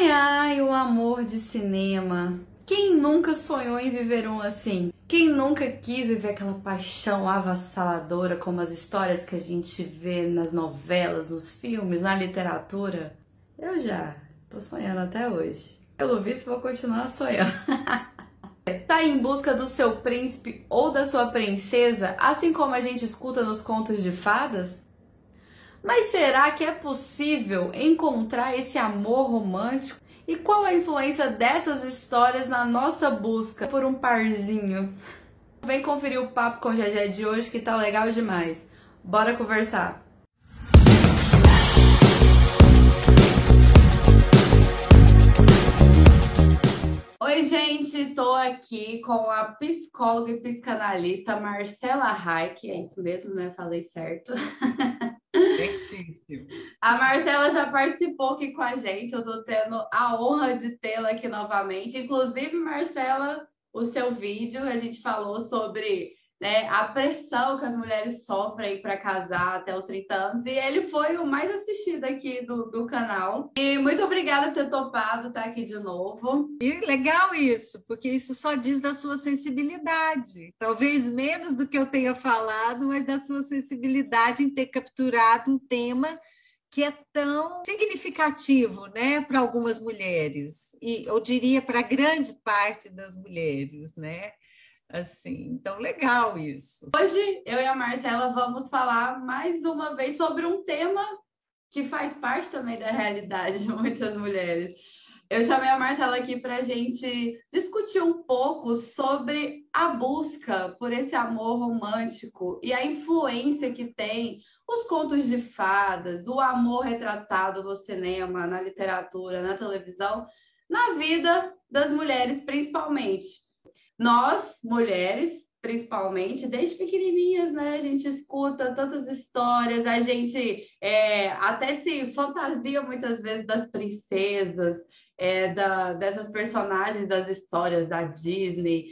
Ai, ai, o amor de cinema. Quem nunca sonhou em viver um assim? Quem nunca quis viver aquela paixão avassaladora como as histórias que a gente vê nas novelas, nos filmes, na literatura? Eu já tô sonhando até hoje. Pelo visto, vou continuar sonhando. tá em busca do seu príncipe ou da sua princesa, assim como a gente escuta nos contos de fadas? Mas será que é possível encontrar esse amor romântico? E qual a influência dessas histórias na nossa busca por um parzinho? Vem conferir o papo com o Gegé de hoje que tá legal demais. Bora conversar! Oi, gente, tô aqui com a psicóloga e psicanalista Marcela Reich, é isso mesmo, né? Falei certo. A Marcela já participou aqui com a gente, eu tô tendo a honra de tê-la aqui novamente. Inclusive, Marcela, o seu vídeo, a gente falou sobre né, a pressão que as mulheres sofrem para casar até os 30 anos, e ele foi o mais assistido aqui do, do canal. E muito obrigada por ter topado estar aqui de novo. E legal isso, porque isso só diz da sua sensibilidade. Talvez menos do que eu tenha falado, mas da sua sensibilidade em ter capturado um tema que é tão significativo né, para algumas mulheres, e eu diria para grande parte das mulheres, né? Assim. Então, legal isso. Hoje, eu e a Marcela vamos falar mais uma vez sobre um tema que faz parte também da realidade de muitas mulheres. Eu chamei a Marcela aqui para a gente discutir um pouco sobre a busca por esse amor romântico e a influência que tem os contos de fadas, o amor retratado no cinema, na literatura, na televisão, na vida das mulheres, principalmente. Nós, mulheres, principalmente, desde pequenininhas, né? A gente escuta tantas histórias, a gente é, até se fantasia muitas vezes das princesas, é, da, dessas personagens das histórias da Disney.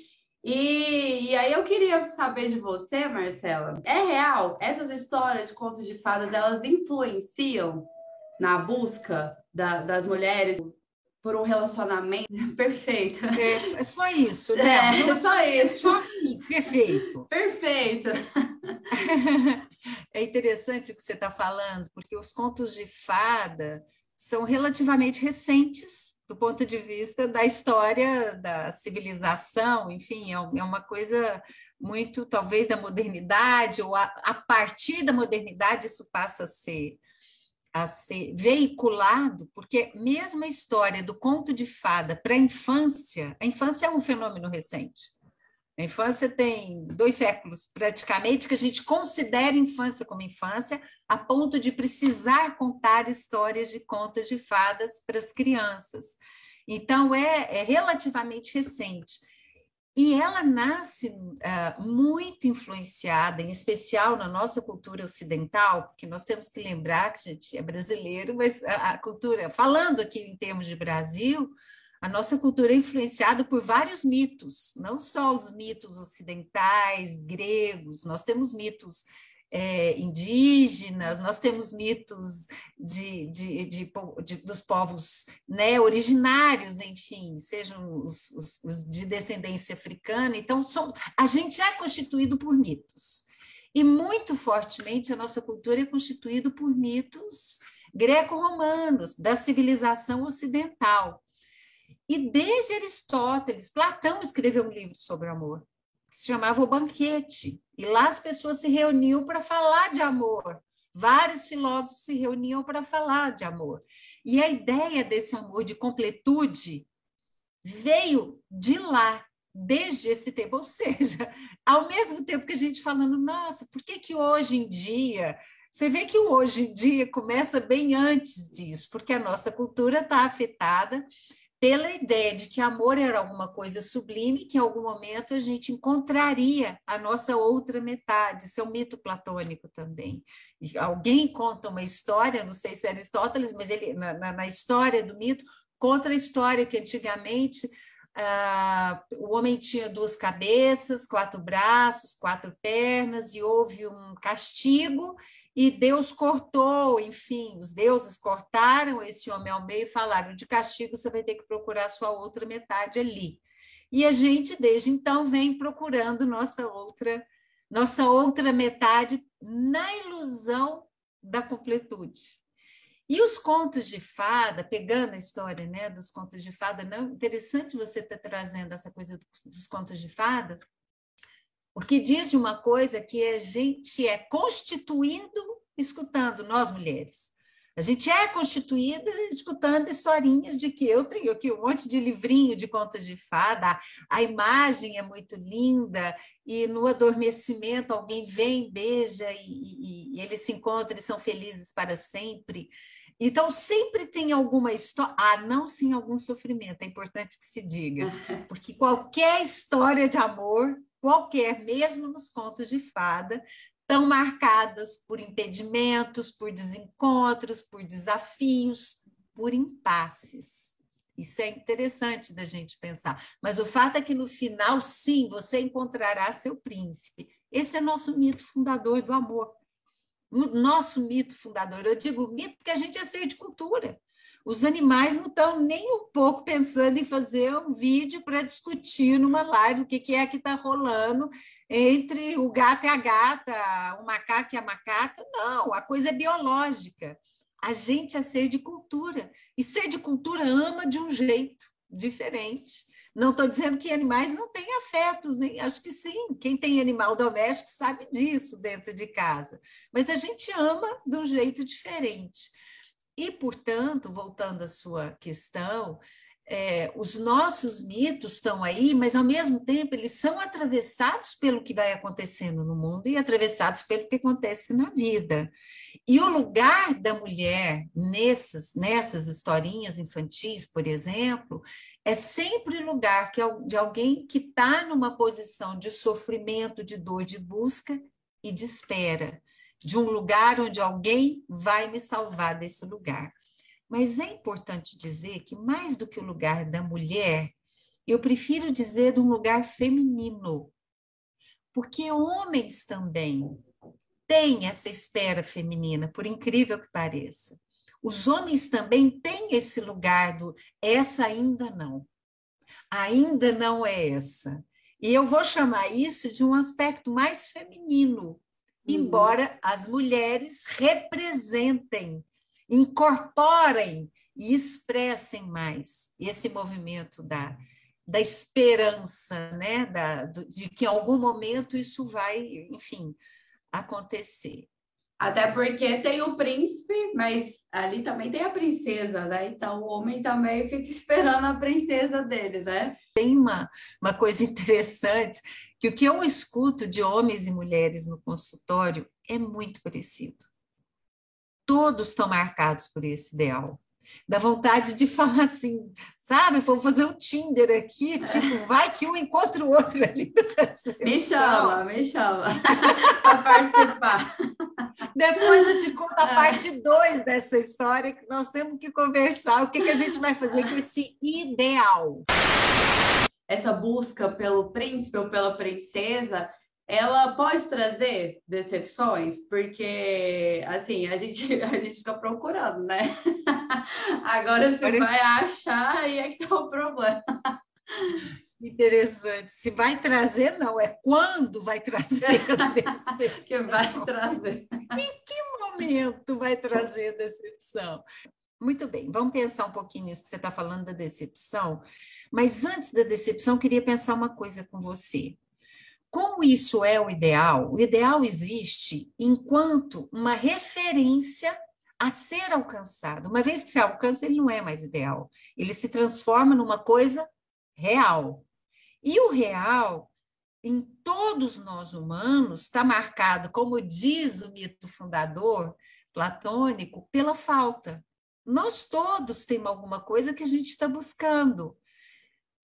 E, e, aí eu queria saber de você, Marcela, é real? Essas histórias de contos de fadas, elas influenciam na busca da, das mulheres por um relacionamento perfeito. É, é só isso, né? É, só isso. Só assim, perfeito. Perfeito. É interessante o que você está falando, porque os contos de fada são relativamente recentes do ponto de vista da história da civilização, enfim, é, é uma coisa muito, talvez, da modernidade, ou a, a partir da modernidade isso passa a ser a ser veiculado, porque mesmo a história do conto de fada para a infância, a infância é um fenômeno recente. A infância tem dois séculos, praticamente, que a gente considera infância como infância, a ponto de precisar contar histórias de contos de fadas para as crianças. Então, é, é relativamente recente. E ela nasce uh, muito influenciada, em especial na nossa cultura ocidental, porque nós temos que lembrar que a gente é brasileiro, mas a, a cultura, falando aqui em termos de Brasil, a nossa cultura é influenciada por vários mitos, não só os mitos ocidentais, gregos, nós temos mitos é, indígenas, nós temos mitos de, de, de, de, dos povos né, originários, enfim, sejam os, os, os de descendência africana. Então, são, a gente é constituído por mitos. E muito fortemente a nossa cultura é constituída por mitos greco-romanos, da civilização ocidental. E desde Aristóteles, Platão escreveu um livro sobre amor que se chamava O Banquete. E lá as pessoas se reuniam para falar de amor. Vários filósofos se reuniam para falar de amor. E a ideia desse amor de completude veio de lá, desde esse tempo. Ou seja, ao mesmo tempo que a gente falando, nossa, por que, que hoje em dia. Você vê que o hoje em dia começa bem antes disso, porque a nossa cultura está afetada pela ideia de que amor era alguma coisa sublime, que em algum momento a gente encontraria a nossa outra metade. Isso é um mito platônico também. E alguém conta uma história, não sei se é Aristóteles, mas ele na, na, na história do mito conta a história que antigamente ah, o homem tinha duas cabeças, quatro braços, quatro pernas, e houve um castigo, e Deus cortou, enfim, os deuses cortaram esse homem ao meio e falaram: de castigo você vai ter que procurar sua outra metade ali. E a gente, desde então, vem procurando nossa outra, nossa outra metade na ilusão da completude. E os contos de fada, pegando a história né, dos contos de fada, não interessante você estar tá trazendo essa coisa dos contos de fada, porque diz de uma coisa que a gente é constituído escutando, nós mulheres. A gente é constituída escutando historinhas de que eu tenho aqui um monte de livrinho de contos de fada, a imagem é muito linda, e no adormecimento alguém vem, beija, e, e, e eles se encontram e são felizes para sempre. Então, sempre tem alguma história, ah, não sem algum sofrimento, é importante que se diga, porque qualquer história de amor, qualquer, mesmo nos contos de fada, estão marcadas por impedimentos, por desencontros, por desafios, por impasses. Isso é interessante da gente pensar. Mas o fato é que no final, sim, você encontrará seu príncipe. Esse é nosso mito fundador do amor. O nosso mito fundador. Eu digo mito porque a gente é ser de cultura. Os animais não estão nem um pouco pensando em fazer um vídeo para discutir numa live o que, que é que está rolando entre o gato e a gata, o macaco e a macaca. Não, a coisa é biológica. A gente é ser de cultura. E ser de cultura ama de um jeito diferente. Não estou dizendo que animais não têm afetos, hein? acho que sim. Quem tem animal doméstico sabe disso dentro de casa. Mas a gente ama de um jeito diferente. E, portanto, voltando à sua questão, é, os nossos mitos estão aí, mas ao mesmo tempo eles são atravessados pelo que vai acontecendo no mundo e atravessados pelo que acontece na vida. E o lugar da mulher nessas, nessas historinhas infantis, por exemplo, é sempre lugar que, de alguém que está numa posição de sofrimento, de dor, de busca e de espera de um lugar onde alguém vai me salvar desse lugar. Mas é importante dizer que, mais do que o lugar da mulher, eu prefiro dizer de um lugar feminino. Porque homens também têm essa espera feminina, por incrível que pareça. Os homens também têm esse lugar do essa ainda não. Ainda não é essa. E eu vou chamar isso de um aspecto mais feminino, embora as mulheres representem, incorporem e expressem mais esse movimento da, da esperança, né? da, de que em algum momento isso vai, enfim, acontecer. Até porque tem o príncipe, mas ali também tem a princesa, né? Então o homem também fica esperando a princesa dele, né? Tem uma, uma coisa interessante, que o que eu escuto de homens e mulheres no consultório é muito parecido. Todos estão marcados por esse ideal. Dá vontade de falar assim, sabe? Vou fazer um Tinder aqui, tipo, vai que um encontra o outro ali. Me chama, me chama para participar. Depois eu te conto a é. parte 2 dessa história, que nós temos que conversar o que, que a gente vai fazer com esse ideal. Essa busca pelo príncipe ou pela princesa, ela pode trazer decepções, porque assim, a gente, a gente fica procurando, né? Agora você vai achar e é que tá o problema. Interessante. Se vai trazer, não, é quando vai trazer. que vai trazer. Em que momento vai trazer decepção? Muito bem, vamos pensar um pouquinho nisso que você está falando da decepção. Mas antes da decepção, queria pensar uma coisa com você. Como isso é o ideal? O ideal existe enquanto uma referência a ser alcançado. Uma vez que se alcança, ele não é mais ideal. Ele se transforma numa coisa real. E o real, em todos nós humanos, está marcado, como diz o mito fundador platônico, pela falta. Nós todos temos alguma coisa que a gente está buscando.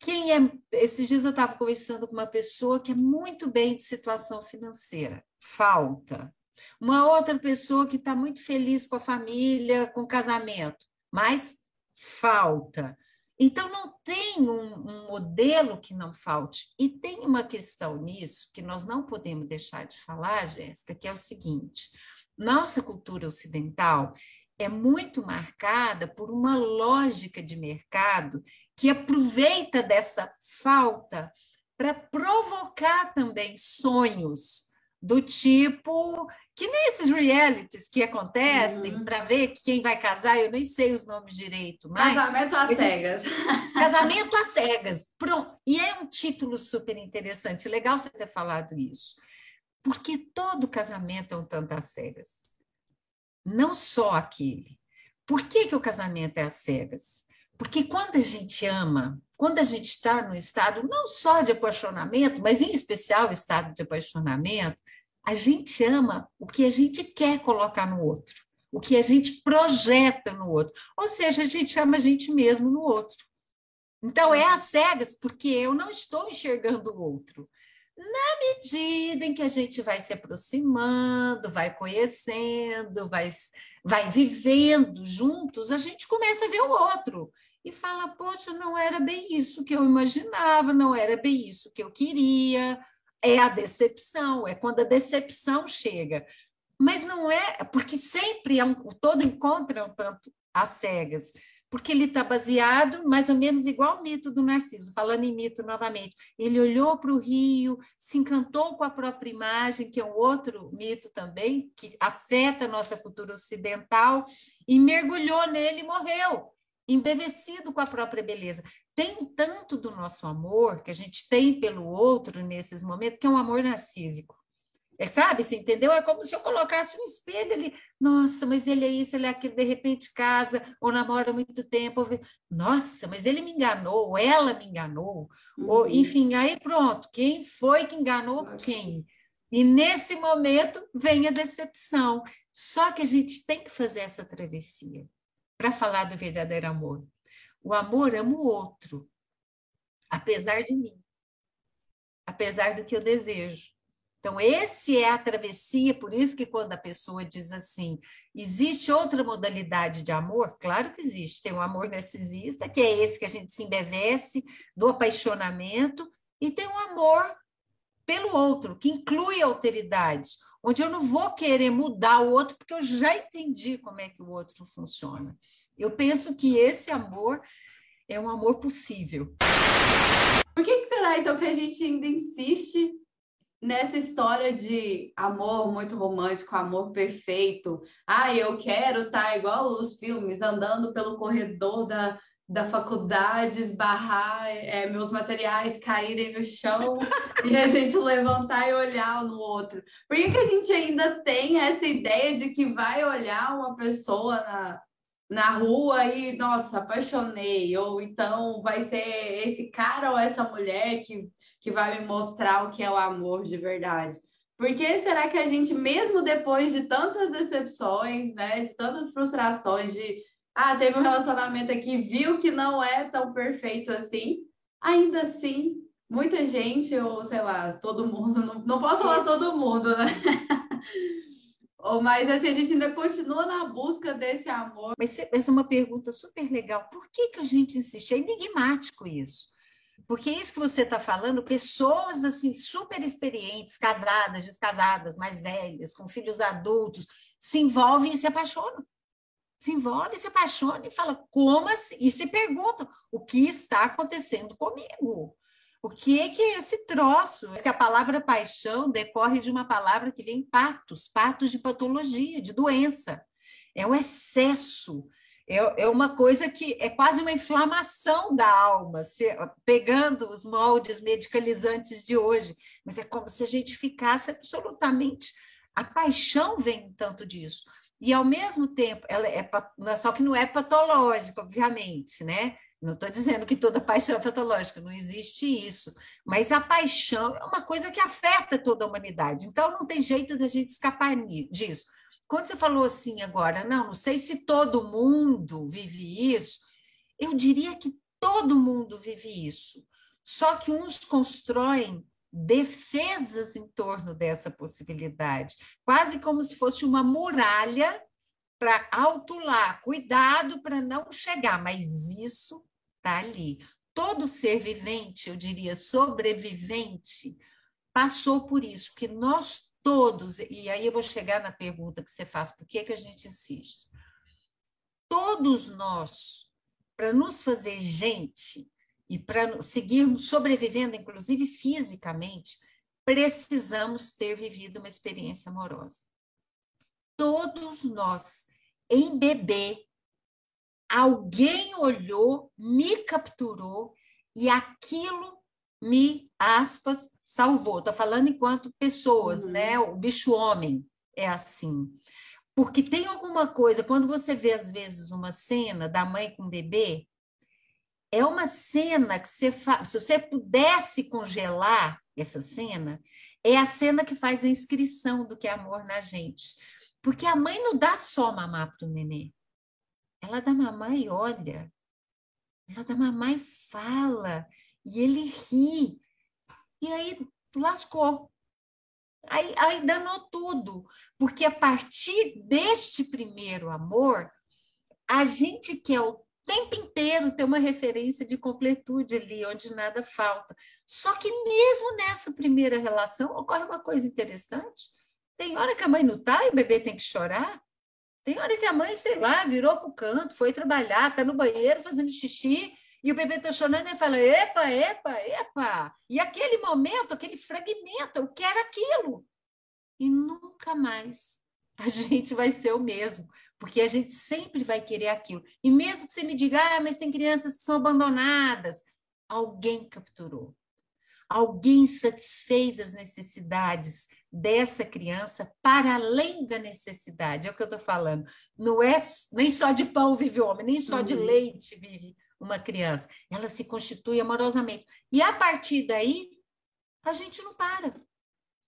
Quem é. Esses dias eu estava conversando com uma pessoa que é muito bem de situação financeira, falta. Uma outra pessoa que está muito feliz com a família, com o casamento, mas falta. Então, não tem um, um, modelo que não falte. E tem uma questão nisso que nós não podemos deixar de falar, Jéssica, que é o seguinte: nossa cultura ocidental é muito marcada por uma lógica de mercado que aproveita dessa falta para provocar também sonhos do tipo que nesses realities que acontecem uhum. para ver quem vai casar, eu nem sei os nomes direito, mas casamento às cegas. Casamento às cegas. Pronto. E é um título super interessante, legal você ter falado isso. Porque todo casamento é um tanto às cegas. Não só aquele. Por que, que o casamento é às cegas? Porque quando a gente ama, quando a gente está no estado não só de apaixonamento, mas em especial estado de apaixonamento, a gente ama o que a gente quer colocar no outro, o que a gente projeta no outro. Ou seja, a gente ama a gente mesmo no outro. Então, é às cegas, porque eu não estou enxergando o outro. Na medida em que a gente vai se aproximando, vai conhecendo, vai, vai vivendo juntos, a gente começa a ver o outro e fala: Poxa, não era bem isso que eu imaginava, não era bem isso que eu queria. É a decepção, é quando a decepção chega. Mas não é, porque sempre é um, todo encontro é um tanto às cegas, porque ele está baseado mais ou menos igual ao mito do Narciso, falando em mito novamente. Ele olhou para o rio, se encantou com a própria imagem, que é um outro mito também, que afeta a nossa cultura ocidental, e mergulhou nele e morreu embevecido com a própria beleza. Tem tanto do nosso amor que a gente tem pelo outro nesses momentos, que é um amor narcísico. É, sabe, você entendeu? É como se eu colocasse um espelho ali. Nossa, mas ele é isso, ele é aquilo, de repente casa ou namora há muito tempo. Ou... Nossa, mas ele me enganou, ou ela me enganou. Uhum. Ou, enfim, aí pronto, quem foi que enganou quem? E nesse momento vem a decepção. Só que a gente tem que fazer essa travessia para falar do verdadeiro amor. O amor ama o outro, apesar de mim, apesar do que eu desejo. Então, esse é a travessia, por isso que quando a pessoa diz assim, existe outra modalidade de amor? Claro que existe. Tem o amor narcisista, que é esse que a gente se embevece, do apaixonamento, e tem o amor pelo outro, que inclui a alteridade, onde eu não vou querer mudar o outro, porque eu já entendi como é que o outro funciona. Eu penso que esse amor é um amor possível. Por que será, então, que a gente ainda insiste nessa história de amor muito romântico, amor perfeito? Ah, eu quero estar tá igual os filmes, andando pelo corredor da, da faculdade, esbarrar é, meus materiais caírem no chão e a gente levantar e olhar um no outro. Por que, que a gente ainda tem essa ideia de que vai olhar uma pessoa na, na rua e, nossa, apaixonei? Ou então vai ser esse cara ou essa mulher que, que vai me mostrar o que é o amor de verdade? Por que será que a gente, mesmo depois de tantas decepções, né, de tantas frustrações, de ah, teve um relacionamento aqui, viu que não é tão perfeito assim, ainda assim, muita gente, ou sei lá, todo mundo, não, não posso falar Isso. todo mundo, né? Mas assim, a gente ainda continua na busca desse amor. Mas essa é uma pergunta super legal. Por que, que a gente insiste? É enigmático isso. Porque isso que você está falando, pessoas assim super experientes, casadas, descasadas, mais velhas, com filhos adultos, se envolvem e se apaixonam se envolve, se apaixona e fala, como assim? E se perguntam, o que está acontecendo comigo? O que é que é esse troço? Que a palavra paixão decorre de uma palavra que vem patos, patos de patologia, de doença. É um excesso, é, é uma coisa que é quase uma inflamação da alma, pegando os moldes medicalizantes de hoje. Mas é como se a gente ficasse absolutamente. A paixão vem tanto disso. E, ao mesmo tempo, ela é, só que não é patológica, obviamente, né? Não estou dizendo que toda paixão é patológica, não existe isso. Mas a paixão é uma coisa que afeta toda a humanidade. Então, não tem jeito da gente escapar disso. Quando você falou assim agora, não, não sei se todo mundo vive isso, eu diria que todo mundo vive isso. Só que uns constroem defesas em torno dessa possibilidade, quase como se fosse uma muralha para autular, cuidado para não chegar, mas isso está ali. Todo ser vivente, eu diria sobrevivente, passou por isso, porque nós todos, e aí eu vou chegar na pergunta que você faz, por que, que a gente insiste? Todos nós, para nos fazer gente e para seguirmos sobrevivendo, inclusive fisicamente, precisamos ter vivido uma experiência amorosa. Todos nós, em bebê, alguém olhou, me capturou e aquilo me, aspas, salvou. Estou falando enquanto pessoas, uhum. né? O bicho homem é assim. Porque tem alguma coisa, quando você vê, às vezes, uma cena da mãe com o bebê, é uma cena que você faz. Se você pudesse congelar essa cena, é a cena que faz a inscrição do que é amor na gente. Porque a mãe não dá só mamar para o nenê. Ela dá mamar e olha. Ela dá mamar e fala. E ele ri. E aí lascou. Aí, aí danou tudo. Porque a partir deste primeiro amor, a gente quer o tempo inteiro ter uma referência de completude ali, onde nada falta. Só que mesmo nessa primeira relação, ocorre uma coisa interessante. Tem hora que a mãe não está e o bebê tem que chorar. Tem hora que a mãe, sei lá, virou para o canto, foi trabalhar, está no banheiro fazendo xixi, e o bebê está chorando e fala: epa, epa, epa. E aquele momento, aquele fragmento, eu quero aquilo. E nunca mais a gente vai ser o mesmo, porque a gente sempre vai querer aquilo. E mesmo que você me diga, ah, mas tem crianças que são abandonadas, alguém capturou. Alguém satisfez as necessidades dessa criança para além da necessidade. É o que eu estou falando. Não é nem só de pão vive o homem, nem só uhum. de leite vive uma criança. Ela se constitui amorosamente. E a partir daí, a gente não para.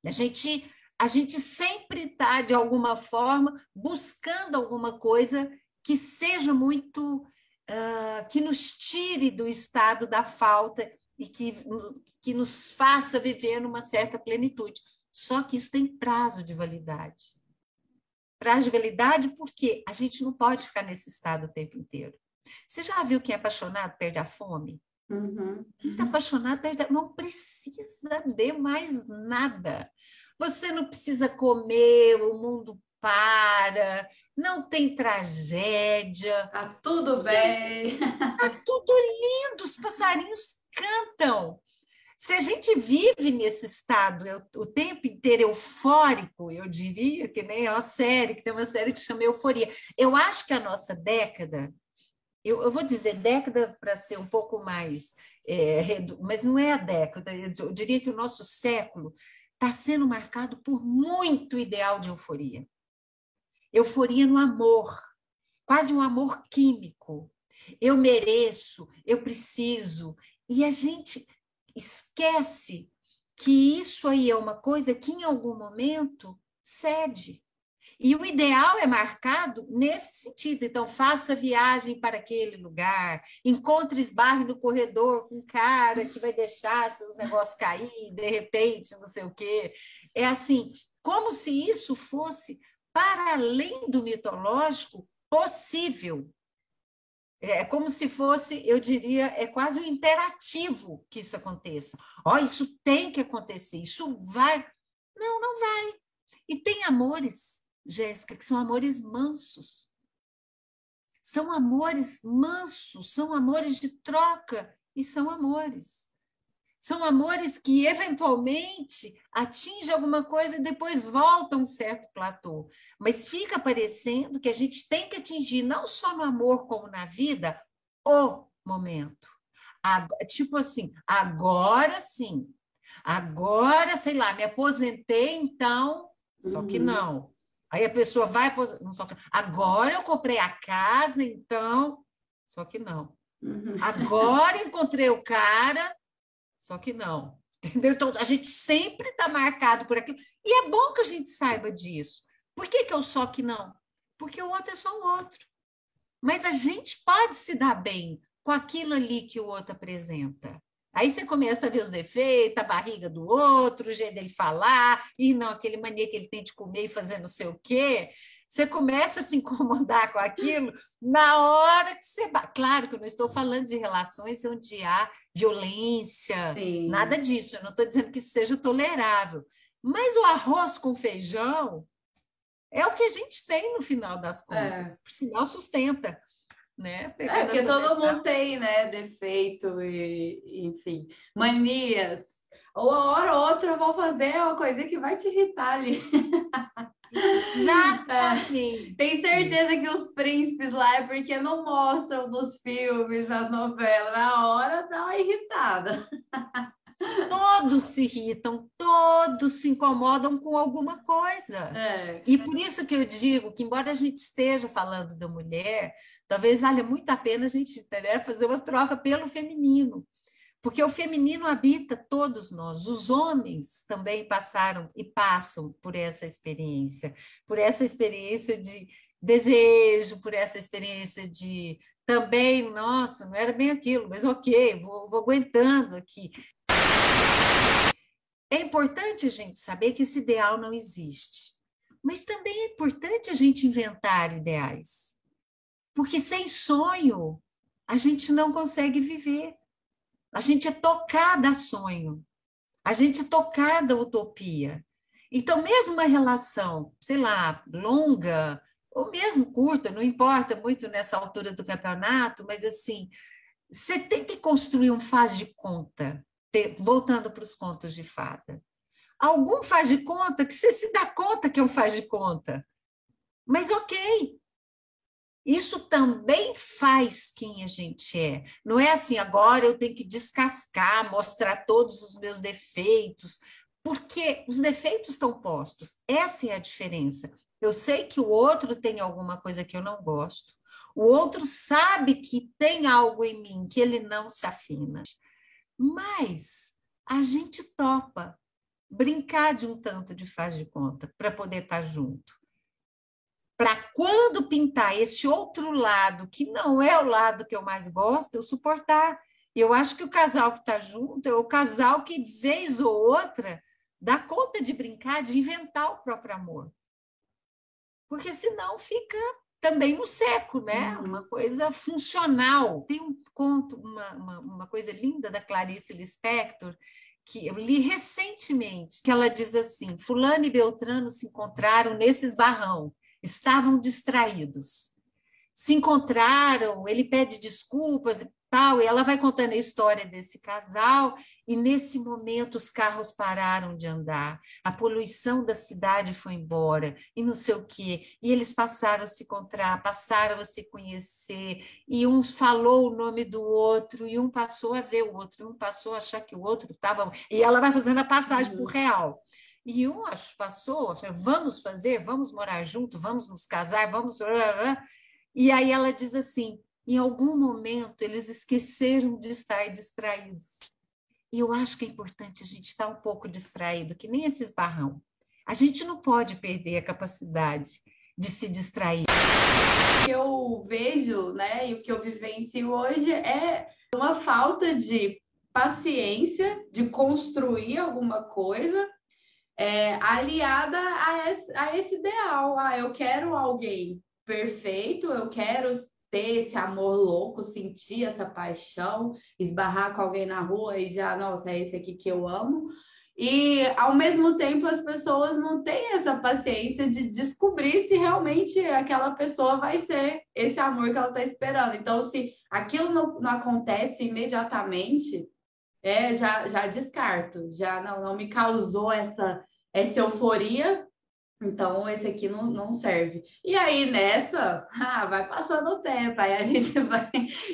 A gente, a gente sempre está, de alguma forma, buscando alguma coisa que seja muito. Uh, que nos tire do estado da falta e que, que nos faça viver numa certa plenitude. Só que isso tem prazo de validade. Prazo de validade porque a gente não pode ficar nesse estado o tempo inteiro. Você já viu quem é apaixonado perde a fome? Uhum. Quem está apaixonado perde a... não precisa de mais nada. Você não precisa comer, o mundo para, não tem tragédia. Tá tudo bem. Tá tudo lindo, os passarinhos cantam. Se a gente vive nesse estado o tempo inteiro eufórico, eu diria, que nem a série, que tem uma série que chama Euforia. Eu acho que a nossa década, eu, eu vou dizer década para ser um pouco mais, é, mas não é a década, eu diria que o nosso século está sendo marcado por muito ideal de euforia. Euforia no amor, quase um amor químico. Eu mereço, eu preciso. E a gente esquece que isso aí é uma coisa que em algum momento cede. E o ideal é marcado nesse sentido. Então, faça viagem para aquele lugar, encontre esbarre no corredor com um cara que vai deixar seus negócios cair, de repente, não sei o quê. É assim, como se isso fosse, para além do mitológico, possível. É como se fosse, eu diria, é quase um imperativo que isso aconteça. Ó, oh, isso tem que acontecer, isso vai. Não, não vai. E tem amores, Jéssica, que são amores mansos. São amores mansos, são amores de troca e são amores. São amores que eventualmente atingem alguma coisa e depois voltam a um certo platô. Mas fica parecendo que a gente tem que atingir, não só no amor como na vida, o momento. tipo assim, agora sim. Agora, sei lá, me aposentei, então. Só que uhum. não. Aí a pessoa vai. Agora eu comprei a casa, então. Só que não. Uhum. Agora encontrei o cara, só que não. Entendeu? Então, a gente sempre está marcado por aquilo. E é bom que a gente saiba disso. Por que, que eu só que não? Porque o outro é só o outro. Mas a gente pode se dar bem com aquilo ali que o outro apresenta. Aí você começa a ver os defeitos, a barriga do outro, o jeito dele falar, e não, aquele mania que ele tem de comer e fazer não sei o quê. Você começa a se incomodar com aquilo na hora que você. Claro que eu não estou falando de relações onde há violência, Sim. nada disso. Eu não estou dizendo que seja tolerável. Mas o arroz com feijão é o que a gente tem no final das contas. É. Por sinal, sustenta. Né? é, porque todo mundo tem, né? Defeito e, enfim, manias. Ou a hora ou outra eu vou fazer uma coisinha que vai te irritar ali. Exatamente. É. Tem certeza que os príncipes lá é porque não mostram nos filmes, nas novelas. Na hora dá uma irritada. Todos se irritam, todos se incomodam com alguma coisa. É. E por isso que eu digo que, embora a gente esteja falando da mulher, talvez valha muito a pena a gente né, fazer uma troca pelo feminino. Porque o feminino habita todos nós, os homens também passaram e passam por essa experiência, por essa experiência de desejo, por essa experiência de também, nossa, não era bem aquilo, mas ok, vou, vou aguentando aqui. É importante a gente saber que esse ideal não existe, mas também é importante a gente inventar ideais, porque sem sonho a gente não consegue viver. A gente é tocada a sonho, a gente é tocada a utopia. Então, mesmo uma relação, sei lá, longa, ou mesmo curta, não importa muito nessa altura do campeonato, mas assim, você tem que construir um faz de conta voltando para os contos de fada. Algum faz de conta que você se dá conta que é um faz de conta. Mas ok. Isso também faz quem a gente é. Não é assim, agora eu tenho que descascar, mostrar todos os meus defeitos, porque os defeitos estão postos. Essa é a diferença. Eu sei que o outro tem alguma coisa que eu não gosto. O outro sabe que tem algo em mim que ele não se afina. Mas a gente topa brincar de um tanto de faz de conta para poder estar tá junto. Para quando pintar esse outro lado, que não é o lado que eu mais gosto, eu suportar. Eu acho que o casal que está junto é o casal que, vez ou outra, dá conta de brincar, de inventar o próprio amor. Porque senão fica também no seco, né? Uhum. Uma coisa funcional. Tem um conto, uma, uma, uma, coisa linda da Clarice Lispector, que eu li recentemente, que ela diz assim: Fulano e Beltrano se encontraram nesse esbarrão, estavam distraídos. Se encontraram, ele pede desculpas, tal, e ela vai contando a história desse casal, e nesse momento os carros pararam de andar, a poluição da cidade foi embora, e não sei o quê, e eles passaram a se encontrar, passaram a se conhecer, e um falou o nome do outro, e um passou a ver o outro, um passou a achar que o outro estava. E ela vai fazendo a passagem uhum. por real. E um passou, vamos fazer, vamos morar junto, vamos nos casar, vamos. E aí ela diz assim: em algum momento eles esqueceram de estar distraídos. E eu acho que é importante a gente estar um pouco distraído, que nem esses barrão. A gente não pode perder a capacidade de se distrair. O que eu vejo, né, e o que eu vivencio hoje é uma falta de paciência de construir alguma coisa é, aliada a esse, a esse ideal. Ah, eu quero alguém perfeito, eu quero ter esse amor louco, sentir essa paixão, esbarrar com alguém na rua e já, nossa, é esse aqui que eu amo. E ao mesmo tempo as pessoas não têm essa paciência de descobrir se realmente aquela pessoa vai ser esse amor que ela está esperando. Então, se aquilo não, não acontece imediatamente, é, já, já descarto, já não, não me causou essa, essa euforia então, esse aqui não, não serve. E aí, nessa, ah, vai passando o tempo, aí a gente vai.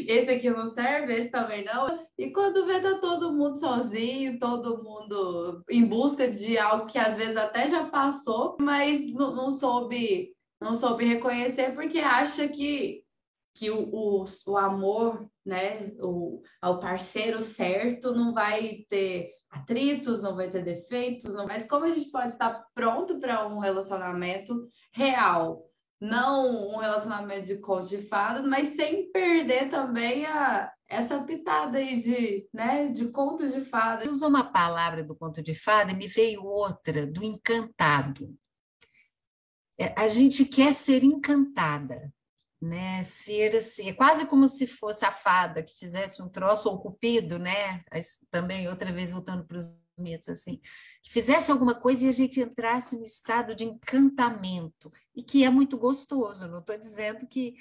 Esse aqui não serve, esse também não. E quando vê, tá todo mundo sozinho, todo mundo em busca de algo que às vezes até já passou, mas não, não soube, não soube reconhecer porque acha que, que o, o, o amor, né, o, ao parceiro certo não vai ter atritos, não vai ter defeitos, não... mas como a gente pode estar pronto para um relacionamento real, não um relacionamento de conto de fadas, mas sem perder também a, essa pitada aí de, né, de conto de fadas. Usou uma palavra do conto de fada e me veio outra, do encantado. É, a gente quer ser encantada, né? Ser assim, é quase como se fosse a fada que fizesse um troço ou cupido, né? Também outra vez voltando para os relacionamentos assim, que fizesse alguma coisa e a gente entrasse no estado de encantamento, e que é muito gostoso, não estou dizendo que,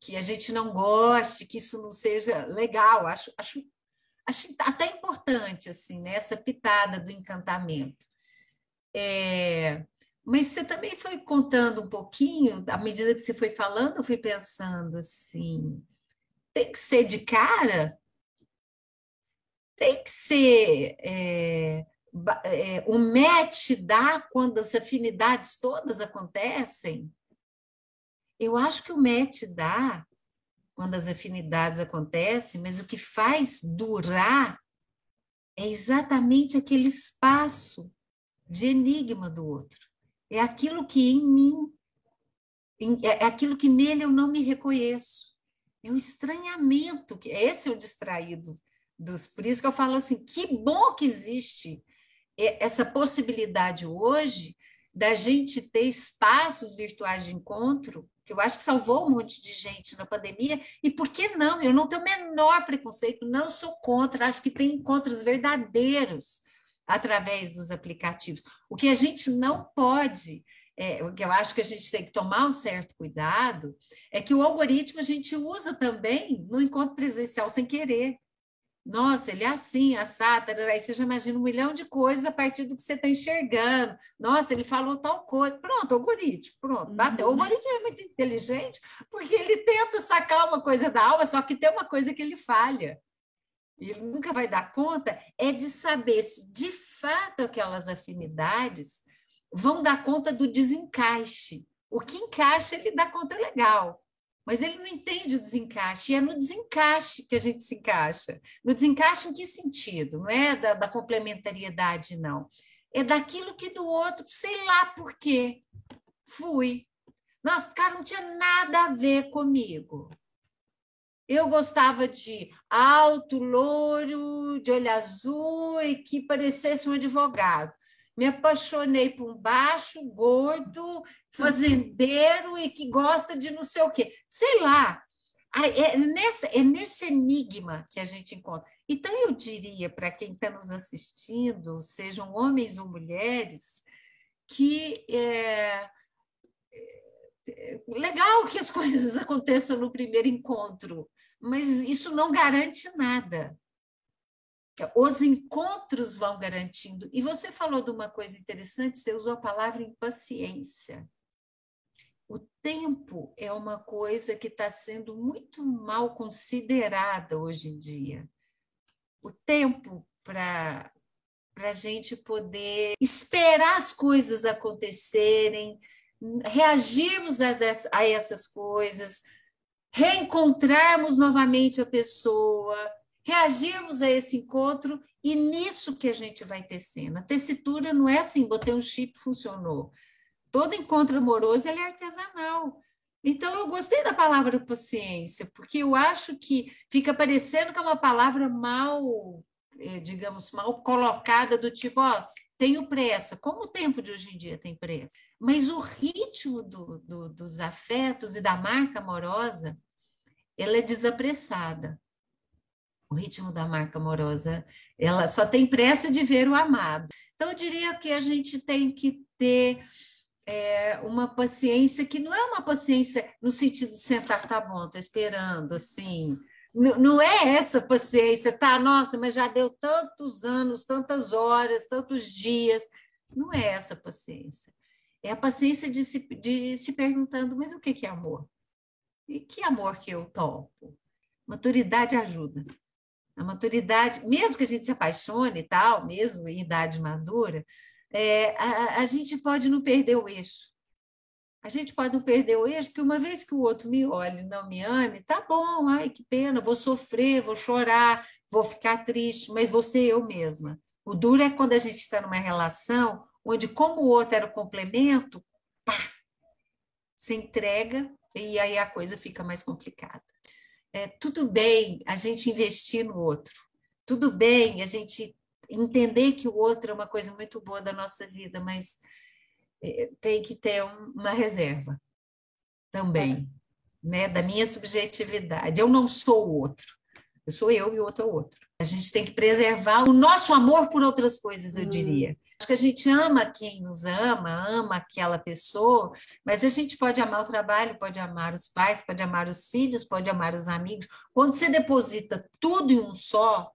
que a gente não goste, que isso não seja legal, acho, acho, acho até importante, assim, né, essa pitada do encantamento. É, mas você também foi contando um pouquinho, à medida que você foi falando, eu fui pensando assim, tem que ser de cara? Tem que ser é, é, o match dá quando as afinidades todas acontecem? Eu acho que o match dá quando as afinidades acontecem, mas o que faz durar é exatamente aquele espaço de enigma do outro. É aquilo que em mim, é, é aquilo que nele eu não me reconheço. É o estranhamento, que esse é o distraído dos. Por isso que eu falo assim, que bom que existe essa possibilidade hoje da gente ter espaços virtuais de encontro, que eu acho que salvou um monte de gente na pandemia, e por que não? Eu não tenho o menor preconceito, não sou contra, acho que tem encontros verdadeiros através dos aplicativos. O que a gente não pode, é, o que eu acho que a gente tem que tomar um certo cuidado, é que o algoritmo a gente usa também no encontro presencial sem querer. Nossa, ele é assim, assado, aí você já imagina um milhão de coisas a partir do que você está enxergando. Nossa, ele falou tal coisa. Pronto, algoritmo, pronto. Bateu. Uhum. O algoritmo é muito inteligente porque ele tenta sacar uma coisa da alma, só que tem uma coisa que ele falha ele nunca vai dar conta, é de saber se de fato aquelas afinidades vão dar conta do desencaixe. O que encaixa, ele dá conta legal, mas ele não entende o desencaixe, e é no desencaixe que a gente se encaixa. No desencaixe, em que sentido? Não é da, da complementariedade, não. É daquilo que do outro, sei lá por quê. Fui. Nossa, o cara não tinha nada a ver comigo. Eu gostava de alto, louro, de olho azul e que parecesse um advogado. Me apaixonei por um baixo, gordo, fazendeiro e que gosta de não sei o quê. Sei lá. É nesse, é nesse enigma que a gente encontra. Então, eu diria para quem está nos assistindo, sejam homens ou mulheres, que é, é legal que as coisas aconteçam no primeiro encontro, mas isso não garante nada. Os encontros vão garantindo. E você falou de uma coisa interessante, você usou a palavra impaciência. O tempo é uma coisa que está sendo muito mal considerada hoje em dia. O tempo para a gente poder esperar as coisas acontecerem, reagirmos a, essas coisas, reencontrarmos novamente a pessoa, reagirmos a esse encontro e nisso que a gente vai tecendo. A tessitura não é assim, botei um chip, funcionou. Todo encontro amoroso ele é artesanal. Então, eu gostei da palavra paciência, porque eu acho que fica parecendo que é uma palavra mal, eh, digamos, mal colocada, do tipo, ó, tenho pressa. Como o tempo de hoje em dia tem pressa? Mas o ritmo do, do, dos afetos e da marca amorosa ela é desapressada. O ritmo da marca amorosa, ela só tem pressa de ver o amado. Então, eu diria que a gente tem que ter é, uma paciência que não é uma paciência no sentido de sentar, tá bom, tô esperando, assim. Não, não é essa paciência, tá? Nossa, mas já deu tantos anos, tantas horas, tantos dias. Não é essa paciência. É a paciência de se, de se perguntando, mas o que é amor? E que amor que eu topo? Maturidade ajuda. A maturidade, mesmo que a gente se apaixone e tal, mesmo em idade madura, é, a, a gente pode não perder o eixo. A gente pode não perder o eixo, porque uma vez que o outro me olhe e não me ame, tá bom, ai que pena, vou sofrer, vou chorar, vou ficar triste, mas vou ser eu mesma. O duro é quando a gente está numa relação onde, como o outro era o complemento, pá, se entrega e aí a coisa fica mais complicada. É, tudo bem a gente investir no outro, tudo bem a gente entender que o outro é uma coisa muito boa da nossa vida, mas é, tem que ter um, uma reserva também, né, da minha subjetividade. Eu não sou o outro. Eu sou eu e o outro é o outro. A gente tem que preservar o nosso amor por outras coisas, eu hum. diria. Acho que a gente ama quem nos ama, ama aquela pessoa, mas a gente pode amar o trabalho, pode amar os pais, pode amar os filhos, pode amar os amigos. Quando você deposita tudo em um só,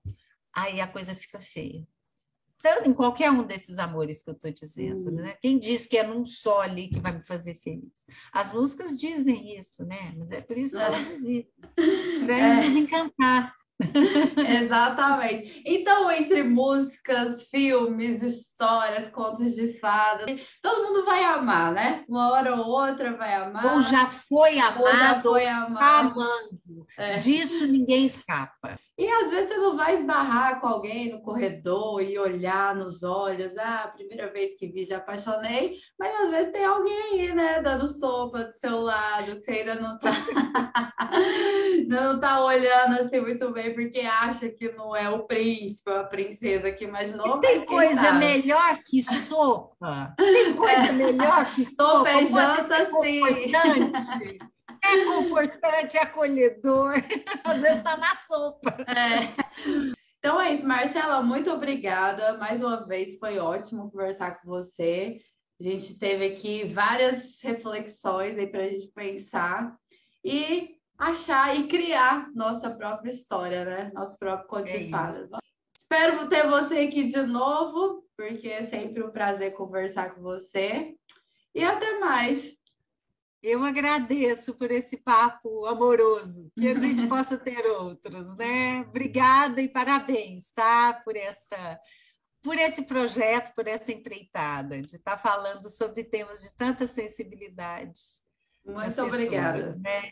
aí a coisa fica feia. Tanto em qualquer um desses amores que eu estou dizendo, hum. né? Quem diz que é num só ali que vai me fazer feliz? As músicas dizem isso, né? Mas é por isso que elas existem. Para é. nos encantar. Exatamente. Então, entre músicas, filmes, histórias, contos de fadas, todo mundo vai amar, né? Uma hora ou outra vai amar. Ou já foi amado, ou já foi amado. Está amando. É. Disso ninguém escapa. E às vezes você não vai esbarrar com alguém no corredor e olhar nos olhos, ah, primeira vez que vi, já apaixonei, mas às vezes tem alguém aí, né, dando sopa do seu lado, que você ainda não tá, não tá olhando assim muito bem, porque acha que não é o príncipe ou a princesa que imaginou. E tem coisa sabe. melhor que sopa? Tem coisa é. melhor que sopa? Sopa é janta, sim. É confortante, é acolhedor. Às vezes está na sopa. É. Então é isso, Marcela, muito obrigada. Mais uma vez, foi ótimo conversar com você. A gente teve aqui várias reflexões aí para a gente pensar e achar e criar nossa própria história, né? Nosso próprio conto é de fadas. Espero ter você aqui de novo, porque é sempre um prazer conversar com você. E até mais. Eu agradeço por esse papo amoroso, que a gente possa ter outros, né? Obrigada e parabéns, tá? Por essa por esse projeto, por essa empreitada, de estar falando sobre temas de tanta sensibilidade. Muito pessoas, obrigada. Né?